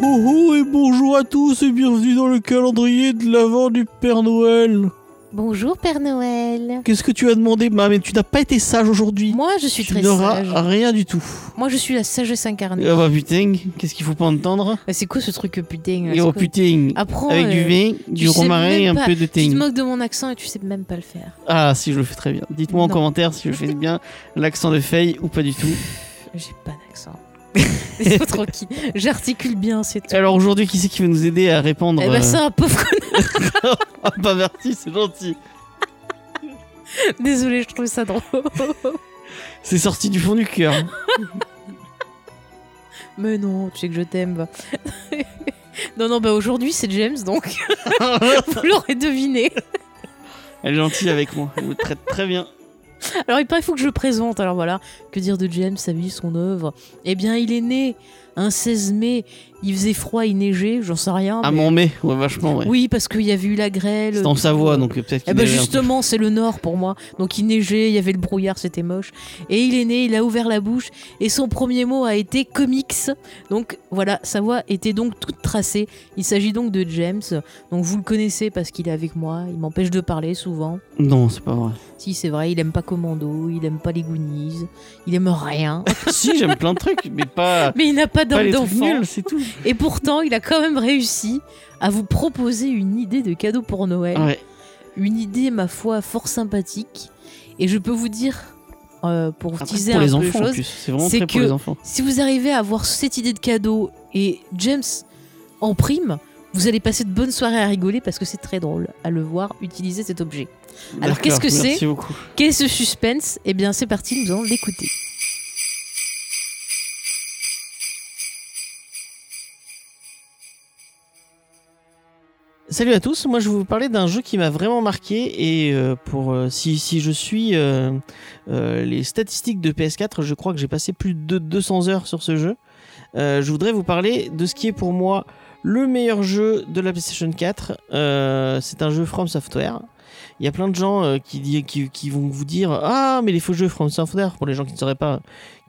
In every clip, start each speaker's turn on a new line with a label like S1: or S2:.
S1: Oh oh oh et bonjour à tous et bienvenue dans le calendrier de l'avant du Père Noël.
S2: Bonjour Père Noël.
S1: Qu'est-ce que tu as demandé Ma, mais tu n'as pas été sage aujourd'hui.
S2: Moi je suis
S1: tu
S2: très
S1: n'auras
S2: sage.
S1: rien du tout.
S2: Moi je suis la sagesse incarnée.
S1: Ah bah putain, qu'est-ce qu'il faut pas entendre?
S2: Ah, C'est quoi ce truc putain
S1: Et oh putain,
S2: Apprends.
S1: avec du
S2: euh,
S1: vin, du
S2: tu
S1: romarin et un
S2: pas-
S1: peu de
S2: Tu te moques de mon accent et tu sais même pas le faire.
S1: Ah si je le fais très bien. Dites-moi en commentaire si je fais bien l'accent de Faye ou pas du tout.
S2: J'ai pas d'accent. Laisse-moi tranquille. J'articule bien, c'est tout.
S1: Alors aujourd'hui, qui c'est qui va nous aider à répondre
S2: Eh ben
S1: euh,
S2: c'est un pauvre connard.
S1: Ah bah merci, c'est gentil.
S2: Désolé, je trouve ça drôle.
S1: C'est sorti du fond du cœur.
S2: Mais non, tu sais que je t'aime. va. non, non, bah aujourd'hui c'est James donc. Vous l'aurez deviné.
S1: Elle est gentille avec moi, elle me traite très bien.
S2: Alors il paraît, faut que je le présente. Alors voilà, que dire de James, sa vie, son œuvre? Eh bien, il est né un 16 mai. Il faisait froid, il neigeait, j'en sais rien.
S1: À
S2: mais-
S1: mon mai, ouais, vachement, ouais.
S2: Oui, parce qu'il y avait eu la grêle.
S1: C'est en. Savoie, donc peut-être qu'il
S2: Eh ben justement, c'est le nord pour moi. Donc il neigeait, il y avait le brouillard, c'était moche. Et il est né, il a ouvert la bouche et son premier mot a été comics. Donc voilà, sa voix était donc toute tracée. Il s'agit donc de James. Donc vous le connaissez parce qu'il est avec moi. Il m'empêche de parler souvent.
S1: Non, c'est pas vrai.
S2: Si c'est vrai, il aime pas Commando, il aime pas les Goonies, il aime rien.
S1: si, j'aime plein de trucs, mais pas,
S2: Mais il n'a pas d'enfant.
S1: c'est tout.
S2: Et pourtant, il a quand même réussi à vous proposer une idée de cadeau pour Noël.
S1: Ouais.
S2: Une idée, ma foi, fort sympathique. Et je peux vous dire, euh, pour
S1: Après,
S2: teaser un
S1: les
S2: peu
S1: enfants,
S2: choses.
S1: C'est vraiment pour
S2: que-
S1: les enfants.
S2: si vous arrivez à avoir cette idée de cadeau et James en prime, vous allez passer de bonnes soirées à rigoler parce que c'est très drôle à le voir utiliser cet objet. Alors, qu'est-ce que c'est. Quel est ce suspense? Eh bien, c'est parti, nous allons l'écouter.
S1: Salut à tous, moi je vais vous parler d'un jeu qui m'a vraiment marqué et euh, pour euh, si, si je suis euh, les statistiques de PS4, je crois que j'ai passé plus de 200 heures sur ce jeu. Je voudrais vous parler de ce qui est pour moi le meilleur jeu de la PlayStation 4. Euh, c'est un jeu From Software. Il y a plein de gens euh, qui, vont vous dire Ah, mais les faux jeux From Software, pour les gens qui ne sauraient pas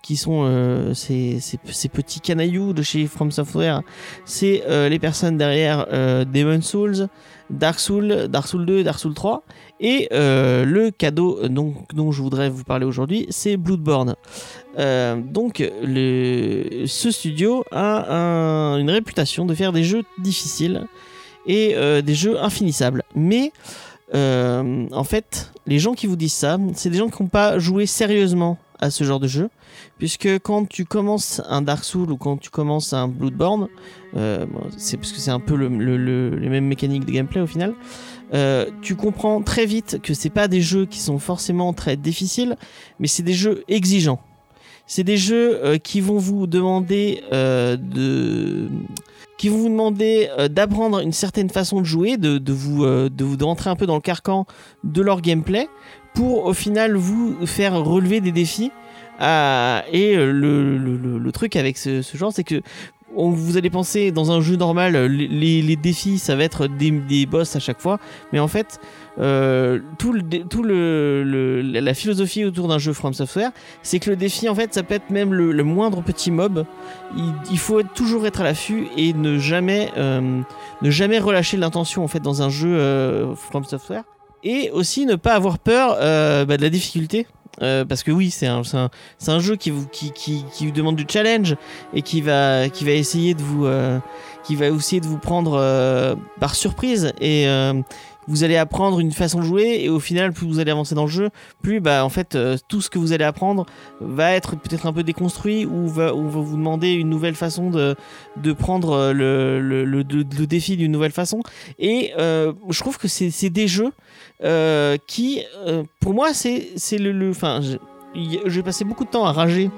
S1: qui sont euh, ces, petits canailloux de chez From Software, c'est euh, les personnes derrière Demon Souls, Dark Souls, Dark Souls 2, Dark Souls 3, et le cadeau dont, dont je voudrais vous parler aujourd'hui, c'est Bloodborne. Donc, ce studio a un- une réputation de faire des jeux difficiles et des jeux infinissables. Mais euh, en fait, les gens qui vous disent ça, c'est des gens qui n'ont pas joué sérieusement à ce genre de jeu. Puisque quand tu commences un Dark Souls ou quand tu commences un Bloodborne, euh, c'est parce que c'est un peu le- le- le- les mêmes mécaniques de gameplay au final, euh, tu comprends très vite que c'est pas des jeux qui sont forcément très difficiles, mais c'est des jeux exigeants. C'est des jeux euh, qui vont vous demander euh, de qui vont vous demander euh, d'apprendre une certaine façon de jouer, de, vous euh, rentrer un peu dans le carcan de leur gameplay pour au final vous faire relever des défis. Ah, et euh, le, truc avec ce genre, c'est que vous allez penser dans un jeu normal, euh, les, défis, ça va être des, boss à chaque fois, mais en fait, euh, tout, le, tout le, la philosophie autour d'un jeu From Software, c'est que le défi, en fait, ça peut être même le, moindre petit mob. Il, faut toujours être à l'affût et ne jamais, euh, ne jamais relâcher l'intention en fait dans un jeu euh, From Software. Et aussi ne pas avoir peur euh, bah, de la difficulté. Euh, parce que oui, c'est un, jeu qui vous, demande du challenge et qui va, essayer de vous, euh, prendre euh, par surprise. Et vous allez apprendre une façon de jouer et au final, plus vous allez avancer dans le jeu, plus bah en fait euh, tout ce que vous allez apprendre va être peut-être un peu déconstruit ou va, va vous demander une nouvelle façon de, prendre euh, le, défi d'une nouvelle façon. Et euh, je trouve que c'est des jeux qui, pour moi, c'est le, enfin, j'ai passé beaucoup de temps à rager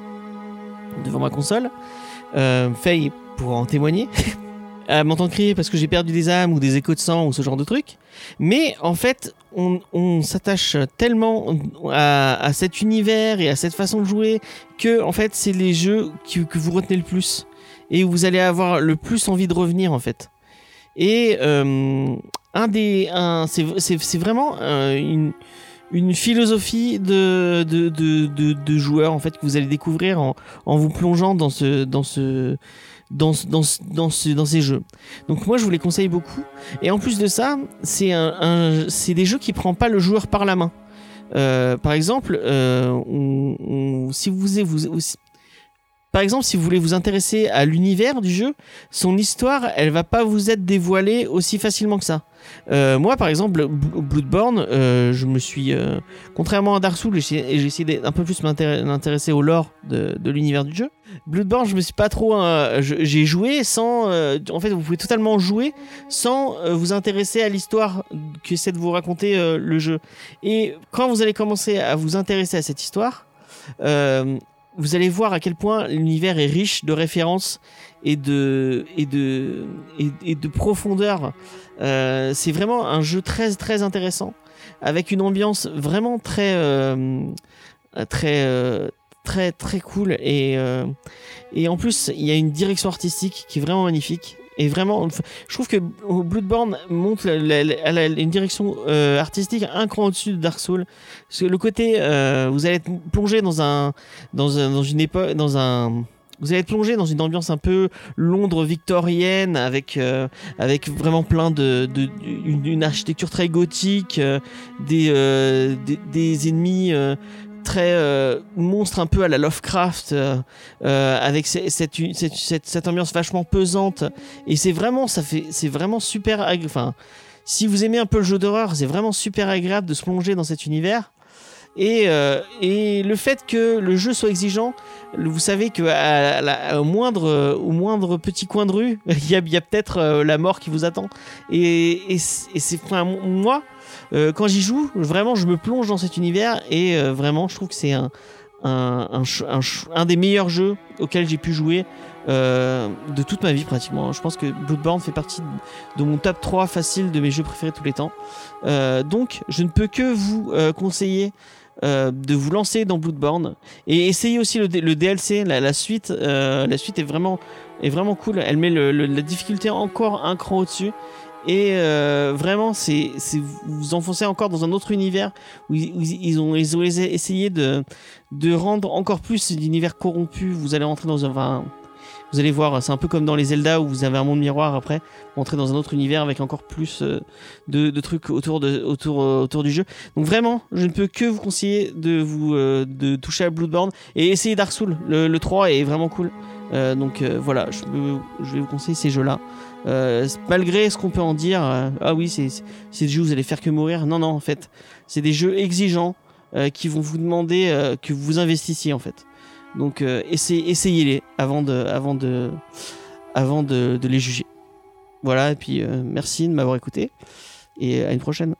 S1: devant ma console. Euh, Faye pour en témoigner. à m'entendre crier parce que j'ai perdu des âmes ou des échos de sang ou ce genre de trucs. Mais en fait, on, s'attache tellement à, cet univers et à cette façon de jouer que en fait, c'est les jeux que, que vous retenez le plus et où vous allez avoir le plus envie de revenir en fait. Et euh, un des, un, c'est vraiment euh, une, une philosophie de, de, de, de, de joueurs en fait que vous allez découvrir en, en vous plongeant dans ce, dans ce, dans, dans, dans, ce- dans ces jeux. Donc moi je vous les conseille beaucoup. Et en plus de ça, c'est un, c'est des jeux qui prennent pas le joueur par la main. Euh, par exemple, euh, si vous, vous, vous- par exemple, si vous voulez vous intéresser à l'univers du jeu, son histoire, elle va pas vous être dévoilée aussi facilement que ça. Euh, moi, par exemple, Bl- Bloodborne, euh, je me suis, euh, contrairement à Dark Souls, j'ai essayé- d'un peu plus m'intér- m'intéresser au lore de, l'univers du jeu. Bloodborne, je me suis pas trop, j'ai joué sans, en fait, vous pouvez totalement jouer sans vous intéresser à l'histoire qu'essaie de vous raconter le jeu. Et quand vous allez commencer à vous intéresser à cette histoire, vous allez voir à quel point l'univers est riche de références et de et de et, de profondeur. Euh, c'est vraiment un jeu très très intéressant avec une ambiance vraiment très euh, très euh, très très cool et euh, et en plus il y a une direction artistique qui est vraiment magnifique et vraiment je trouve que Bloodborne montre la- la- une direction euh, artistique un cran au-dessus de Dark Souls. Parce que le côté euh, vous allez être plongé dans un dans un, dans une époque dans un vous allez être plongé dans une ambiance un peu Londres victorienne avec euh, avec vraiment plein de, de une, une architecture très gothique euh, des, euh, des des ennemis euh, très euh, monstres un peu à la Lovecraft euh, euh, avec ce- cette, ambiance vachement pesante et c'est vraiment ça fait c'est vraiment super enfin si vous aimez un peu le jeu d'horreur c'est vraiment super agréable de se plonger dans cet univers et, et le fait que le jeu soit exigeant, vous savez que à au moindre au moindre petit coin de rue, il y a, peut-être la mort qui vous attend. Et, et et c'est- enfin, moi, euh, quand j'y joue, vraiment, je me plonge dans cet univers et euh, vraiment, je trouve que c'est un un, un, des meilleurs jeux auxquels j'ai pu jouer euh, de toute ma vie pratiquement. Je pense que Bloodborne fait partie de mon top 3 facile de mes jeux préférés de tous les temps. Donc, je ne peux que vous conseiller de vous lancer dans Bloodborne et essayez aussi le, DLC, la, suite. la suite est vraiment, est vraiment cool. Elle met la difficulté encore un cran au-dessus. Et euh, vraiment, c'est vous vous enfoncez encore dans un autre univers où ils, ont, ils ont essayé de, de rendre encore plus l'univers corrompu. Vous allez entrer dans un. vous allez voir, c'est un peu comme dans les Zelda où vous avez un monde miroir après, vous entrez dans un autre univers avec encore plus euh, de, trucs autour, de, autour, euh, autour du jeu. Donc vraiment, je ne peux que vous conseiller de vous de toucher à Bloodborne et essayer Dark Souls. Le, le 3 est vraiment cool. Euh, donc euh, voilà, je, vais vous conseiller ces jeux-là. Euh, malgré ce qu'on peut en dire, euh, ah oui, c'est des jeux où vous allez faire que mourir. Non, non, en fait, c'est des jeux exigeants euh, qui vont vous demander euh, que vous investissiez en fait. Donc essayez- essayez-les avant de, avant de, avant de, de les juger. Voilà, et puis merci de m'avoir écouté et à une prochaine.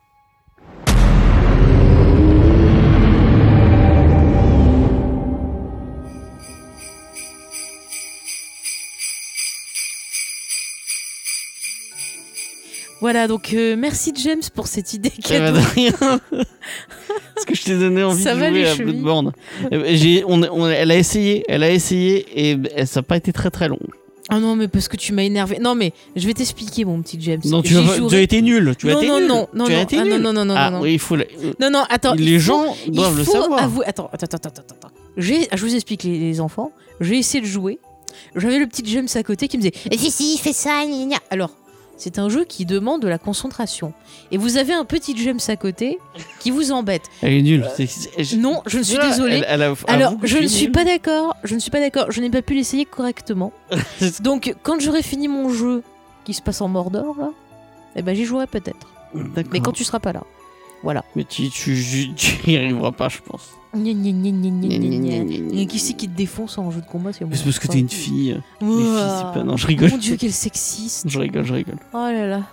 S2: Voilà, donc euh, merci James pour cette idée
S1: Eh ben,
S2: cadeau.
S1: de rien. Parce que je t'ai donné envie
S2: Ça
S1: de jouer à Bloodborne. Euh, J'ai, on, on- elle a essayé, elle a essayé et ça n'a pas été très très long.
S2: Ah non, mais parce que tu m'as énervé. Non, mais je vais t'expliquer, mon petit James.
S1: Non, tu as, tu as été nul. Tu as
S2: non,
S1: été
S2: non,
S1: nul.
S2: non, non,
S1: tu as
S2: non,
S1: été
S2: ah,
S1: nul.
S2: non, non, non, non,
S1: ah,
S2: non.
S1: oui, il faut. le-
S2: Non, non, attends.
S1: les
S2: faut-
S1: gens doivent le savoir.
S2: avouer- Attends, attends, attends, attends, attends. J'ai- Je vous explique, les, les enfants. J'ai essayé de jouer. J'avais le petit James à côté qui me disait Eh, Si, si, fais ça, gna, gna. Alors, c'est un jeu qui demande de la concentration. Et vous avez un petit James à côté qui vous embête.
S1: Elle est nulle. Je-
S2: Non, je suis
S1: Voilà,
S2: désolée.
S1: elle- elle a-
S2: Alors, je ne
S1: suis
S2: suis pas d'accord. Je ne suis pas d'accord. Je n'ai pas pu l'essayer correctement. Donc, quand j'aurai fini mon jeu qui se passe en Mordor, là, eh ben, j'y jouerai peut-être. Mais quand tu seras pas là. Voilà.
S1: Mais tu, tu, tu, tu y arriveras pas, je pense.
S2: Gna, gna, gna, qui c'est qui te défonce en jeu de combat C'est
S1: parce que t'es une fille. Les filles,
S2: ouah.
S1: c'est pas. Non, je rigole.
S2: Mon dieu, quel sexiste.
S1: Je rigole, je rigole.
S2: Oh là là,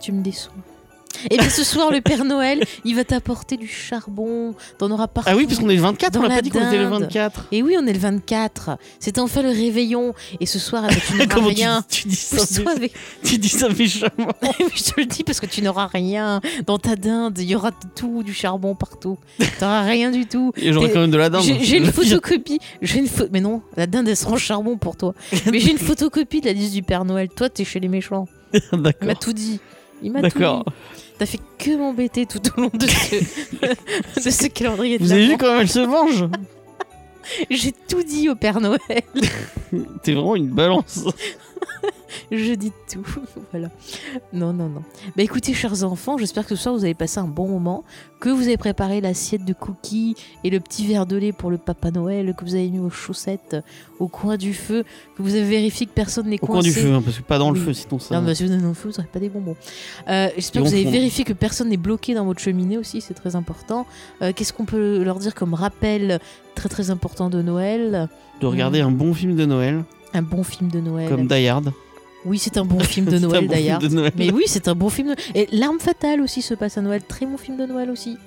S2: tu me déçois. Et bien ce soir, le Père Noël, il va t'apporter du charbon. T'en auras partout.
S1: Ah oui, parce qu'on est le 24,
S2: Dans
S1: on a
S2: la
S1: pas dit qu'on était le
S2: dinde.
S1: 24.
S2: Et oui, on est le 24. C'est enfin le réveillon. Et ce soir, eh ben, tu n'auras
S1: tu,
S2: rien.
S1: tu dis ça mé-
S2: avec...
S1: Tu dis ça méchamment.
S2: je te le dis parce que tu n'auras rien. Dans ta dinde, il y aura tout, du charbon partout. T'auras rien du tout.
S1: Et j'aurais
S2: T'es-
S1: quand même de la dinde.
S2: J'ai une photocopie. J'ai une Mais non, la dinde elle sera en charbon pour toi. Mais j'ai une photocopie de la liste du Père Noël. Toi, t'es chez les méchants. Il m'a
S1: D'accord.
S2: tout dit. Il m'a.
S1: D'accord.
S2: T'as fait que m'embêter tout au long de ce, de ce calendrier de
S1: Vous avez vu comment elle se venge
S2: J'ai tout dit au Père Noël.
S1: T'es vraiment une balance.
S2: Je dis tout. voilà. Non, non, non. Bah écoutez, chers enfants, j'espère que ce soir vous avez passé un bon moment, que vous avez préparé l'assiette de cookies et le petit verre de lait pour le Papa Noël, que vous avez mis vos chaussettes au coin du feu, que vous avez vérifié que personne n'est
S1: Au
S2: coincé.
S1: coin du feu, hein, parce que pas dans le feu, sinon ça.
S2: Non, mais si vous êtes dans le feu, vous n'aurez pas des bonbons. Euh, J'espère que vous avez vérifié que personne n'est bloqué dans votre cheminée aussi, c'est très important. Euh, Qu'est-ce qu'on peut leur dire comme rappel très très important de Noël?
S1: De regarder un bon film de Noël,
S2: Un bon film de Noël.
S1: comme Die Hard.
S2: Oui, c'est un bon film de Noël
S1: bon
S2: d'ailleurs. Mais oui, c'est un bon film. De... Et L'arme fatale aussi se passe à Noël. Très bon film de Noël aussi.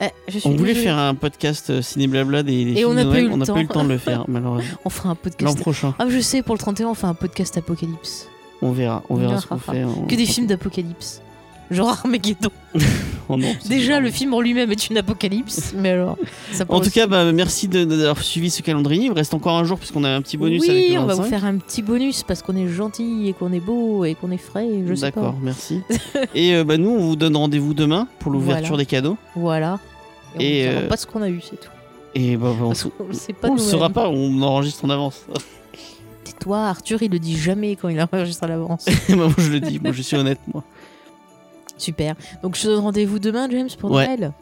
S2: Eh, je suis
S1: On voulait faire un podcast euh, ciné blabla des, des
S2: Et
S1: films
S2: on n'a pas eu le
S1: on n'a pas
S2: temps.
S1: eu le temps de le faire, malheureusement.
S2: On fera un
S1: L'an
S2: podcast.
S1: prochain,
S2: Ah, je sais, pour le 31, on fait un podcast apocalypse.
S1: on verra, on verra
S2: Ah,
S1: ce qu'on
S2: ah,
S1: fait. on-
S2: Que des films d'apocalypse. Genre Armageddon.
S1: Oh non,
S2: Déjà, le film en lui-même est une apocalypse. Mais alors, ça
S1: En tout cas, bah, merci d'avoir suivi ce calendrier. Il me reste encore un jour puisqu'on a un petit bonus
S2: oui,
S1: avec le
S2: on va
S1: 25.
S2: vous faire un petit bonus parce qu'on est gentil et qu'on est beau et qu'on est frais. Je sais pas.
S1: D'accord, merci. et euh, bah, nous, on vous donne rendez-vous demain pour l'ouverture
S2: Voilà.
S1: des cadeaux.
S2: Voilà.
S1: Et,
S2: Et on ne
S1: euh,
S2: pas ce qu'on a eu, c'est tout.
S1: Et bah, bah, on,
S2: Parce
S1: s-
S2: qu'on le sait pas
S1: on le
S2: nous-mêmes.
S1: saura pas, on enregistre en avance.
S2: Tais-toi, Arthur, il le dit jamais quand il enregistre à l'avance.
S1: Moi, je le dis, moi, je suis honnête, moi.
S2: Super. Donc je te donne rendez-vous demain, James, pour
S1: Ouais.
S2: Noël.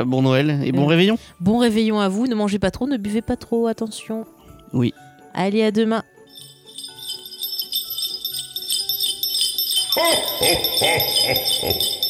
S1: Euh, Bon Noël et bon
S2: Euh.
S1: réveillon.
S2: Bon réveillon à vous. Ne mangez pas trop, ne buvez pas trop. Attention.
S1: Oui.
S2: Allez, à demain.